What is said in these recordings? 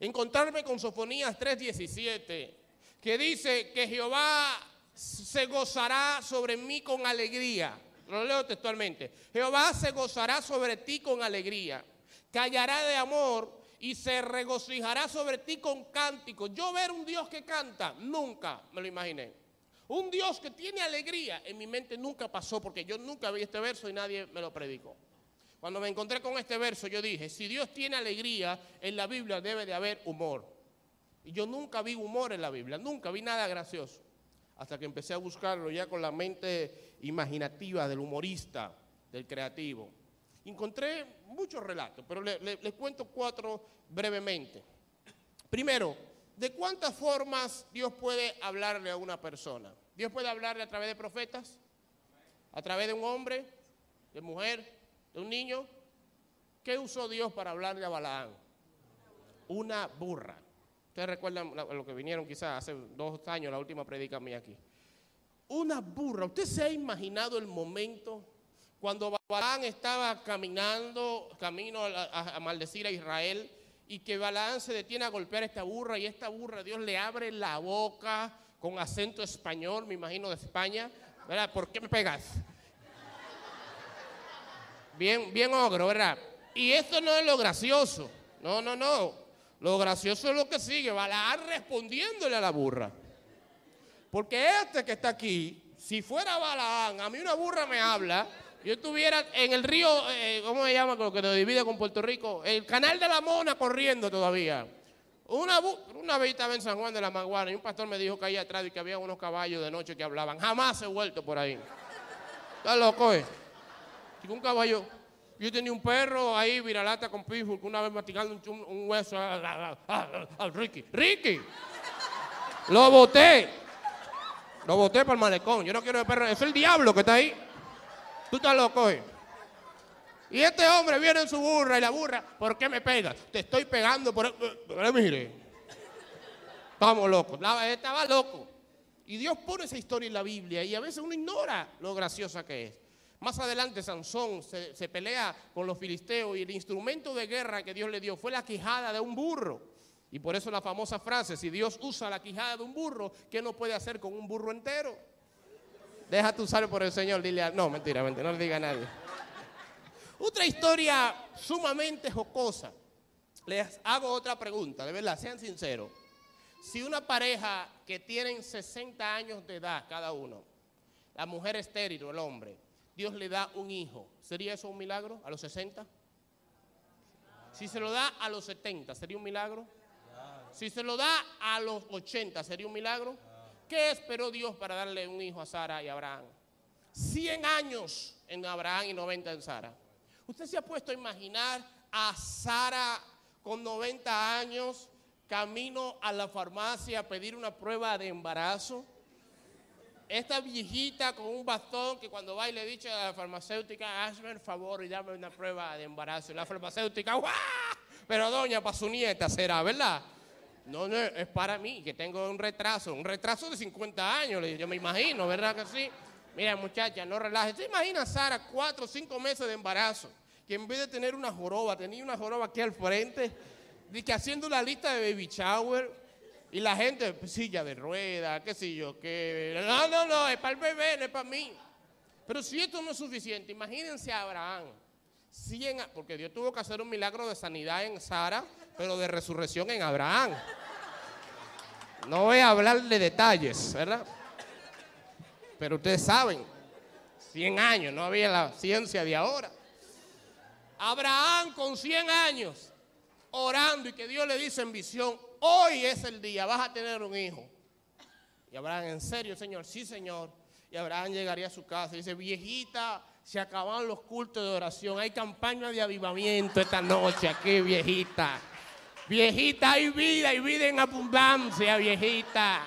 encontrarme con Sofonías 3:17, que dice que Jehová se gozará sobre mí con alegría. Lo leo textualmente. Jehová se gozará sobre ti con alegría. Callará de amor y se regocijará sobre ti con cánticos. Yo ver un Dios que canta, nunca me lo imaginé. Un Dios que tiene alegría, en mi mente nunca pasó porque yo nunca vi este verso y nadie me lo predicó. Cuando me encontré con este verso, yo dije, si Dios tiene alegría, en la Biblia debe de haber humor. Y yo nunca vi humor en la Biblia, nunca vi nada gracioso. Hasta que empecé a buscarlo ya con la mente imaginativa del humorista, del creativo. Encontré muchos relatos, pero les cuento cuatro brevemente. Primero, ¿de cuántas formas Dios puede hablarle a una persona? Dios puede hablarle a través de profetas, a través de un hombre, de mujer, de un niño. ¿Qué usó Dios para hablarle a Balaán? Una burra. Ustedes recuerdan lo que vinieron quizás hace dos años, la última predica aquí. Una burra. ¿Usted se ha imaginado el momento cuando Balaán estaba caminando, camino a, maldecir a Israel, y que Balaán se detiene a golpear a esta burra, y esta burra Dios le abre la boca con acento español, me imagino de España, ¿verdad? ¿Por qué me pegas? Bien, bien ogro, ¿verdad? Y esto no es lo gracioso, no, no, no. Lo gracioso es lo que sigue, Balaán respondiéndole a la burra. Porque este que está aquí, si fuera Balaán, a mí una burra me habla, yo estuviera en el río, eh, ¿cómo se llama? Lo que nos divide con Puerto Rico. El canal de la Mona corriendo todavía. Una, una vez estaba en San Juan de la Maguana y un pastor me dijo que ahí atrás y que había unos caballos de noche que hablaban. Jamás he vuelto por ahí. Está loco, ¿eh? Un caballo. Yo tenía un perro ahí, viralata con pitbull, que una vez masticando un, hueso al Ricky. ¡Ricky! Lo boté. Lo boté para el malecón. Yo no quiero el perro. Es el diablo que está ahí. Tú estás loco, ¿eh? Y este hombre viene en su burra y la burra, ¿por qué me pegas? Te estoy pegando por... Eh, mire. Estamos locos. Estaba loco. Y Dios pone esa historia en la Biblia y a veces uno ignora lo graciosa que es. Más adelante Sansón se, pelea con los filisteos y el instrumento de guerra que Dios le dio fue la quijada de un burro. Y por eso la famosa frase, si Dios usa la quijada de un burro, ¿qué no puede hacer con un burro entero? Déjate usar por el Señor, dile a... No, mentira, mentira, no le diga a nadie. Otra historia sumamente jocosa. Les hago otra pregunta, de verdad, sean sinceros. Si una pareja que tienen 60 años de edad cada uno, la mujer estéril o el hombre, Dios le da un hijo, ¿sería eso un milagro a los 60? Si se lo da a los 70, ¿sería un milagro? Si se lo da a los 80, ¿sería un milagro? ¿Qué esperó Dios para darle un hijo a Sara y Abraham? 100 años en Abraham y 90 en Sara. ¿Usted se ha puesto a imaginar a Sara con 90 años camino a la farmacia a pedir una prueba de embarazo? Esta viejita con un bastón que cuando va y le dice a la farmacéutica, hazme el favor y dame una prueba de embarazo. Y la farmacéutica, ¡guau! Pero doña, para su nieta será, ¿verdad? No, no, es para mí, que tengo un retraso, un retraso de 50 años, yo me imagino, ¿verdad que sí? Mira, muchacha, no relajes. ¿Se imagina Sara cuatro o cinco meses de embarazo? Que en vez de tener una joroba, tenía una joroba aquí al frente, y haciendo una lista de baby shower, y la gente, silla de rueda, qué sé yo, qué. No, no, no, es para el bebé, no es para mí. Pero si esto no es suficiente, imagínense a Abraham. 100, porque Dios tuvo que hacer un milagro de sanidad en Sara, pero de resurrección en Abraham. No voy a hablar de detalles, ¿verdad? Pero ustedes saben, 100 años, no había la ciencia de ahora. Abraham con 100 años, orando y que Dios le dice en visión, hoy es el día, vas a tener un hijo. Y Abraham, ¿en serio, Señor? Sí, Señor. Y Abraham llegaría a su casa y dice, viejita, se acabaron los cultos de oración, hay campaña de avivamiento esta noche aquí, viejita. Viejita, hay vida, hay vida en abundancia, viejita.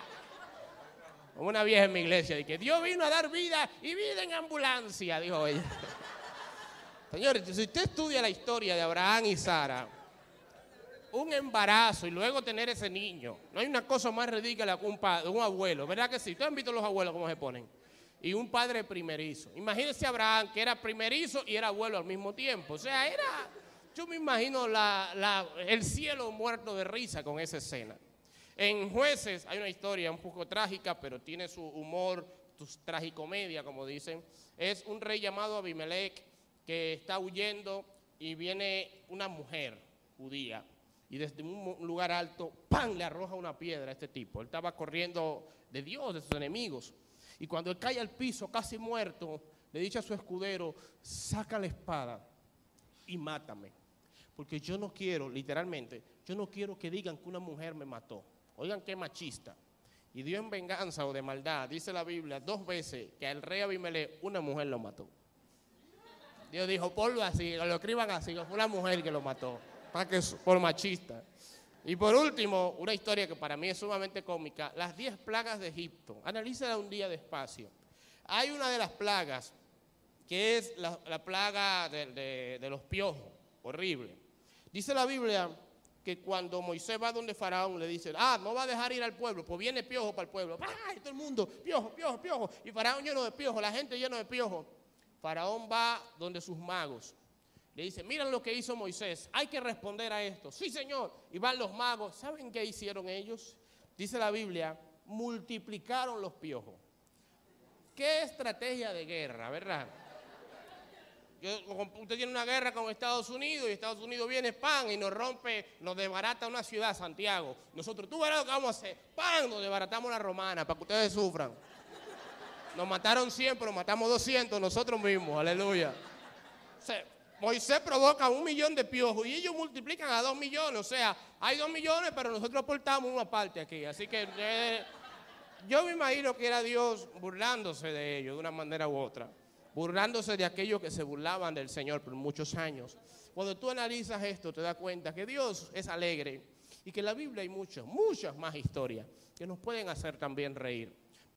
Como una vieja en mi iglesia, de que Dios vino a dar vida y vida en ambulancia, dijo ella. Señores, si usted estudia la historia de Abraham y Sara, un embarazo y luego tener ese niño, no hay una cosa más ridícula que un, un abuelo, ¿verdad que sí? Ustedes han visto los abuelos cómo se ponen. Y un padre primerizo. Imagínense a Abraham que era primerizo y era abuelo al mismo tiempo. O sea, era yo me imagino el cielo muerto de risa con esa escena. En Jueces hay una historia un poco trágica, pero tiene su humor, su tragicomedia, como dicen. Es un rey llamado Abimelech que está huyendo y viene una mujer judía y desde un lugar alto, ¡pam!, le arroja una piedra a este tipo. Él estaba corriendo de Dios, de sus enemigos. Y cuando él cae al piso, casi muerto, le dice a su escudero, saca la espada y mátame. Porque yo no quiero, literalmente, yo no quiero que digan que una mujer me mató. Oigan qué machista. Y Dios en venganza o de maldad, dice la Biblia dos veces que al rey Abimelech una mujer lo mató. Dios dijo, ponlo así, lo escriban así, fue una mujer que lo mató para que por machista. Y por último, una historia que para mí es sumamente cómica, las 10 plagas de Egipto. Analízala un día despacio. Hay una de las plagas que es la, plaga de, los piojos, horrible. Dice la Biblia que cuando Moisés va donde Faraón le dice, ah, no va a dejar ir al pueblo, pues viene piojo para el pueblo. ¡Ay, todo el mundo! Piojo, piojo, piojo. Y Faraón lleno de piojo, la gente lleno de piojo. Faraón va donde sus magos le dice, miren lo que hizo Moisés, hay que responder a esto. Sí, Señor. Y van los magos. ¿Saben qué hicieron ellos? Dice la Biblia, multiplicaron los piojos. ¿Qué estrategia de guerra, verdad? usted tiene una guerra con Estados Unidos y Estados Unidos viene, pan, y nos rompe, nos desbarata una ciudad, Santiago. Nosotros, tú verás lo que vamos a hacer. Pan, nos desbaratamos la romana para que ustedes sufran. Nos mataron 100, pero matamos 200 nosotros mismos, aleluya. Moisés provoca un millón de piojos y ellos multiplican a dos millones. O sea, hay dos millones, pero nosotros aportamos una parte aquí. Así que eh, yo me imagino que era Dios burlándose de ellos de una manera u otra. Burlándose de aquellos que se burlaban del Señor por muchos años. Cuando tú analizas esto, te das cuenta que Dios es alegre y que en la Biblia hay muchas, muchas más historias que nos pueden hacer también reír.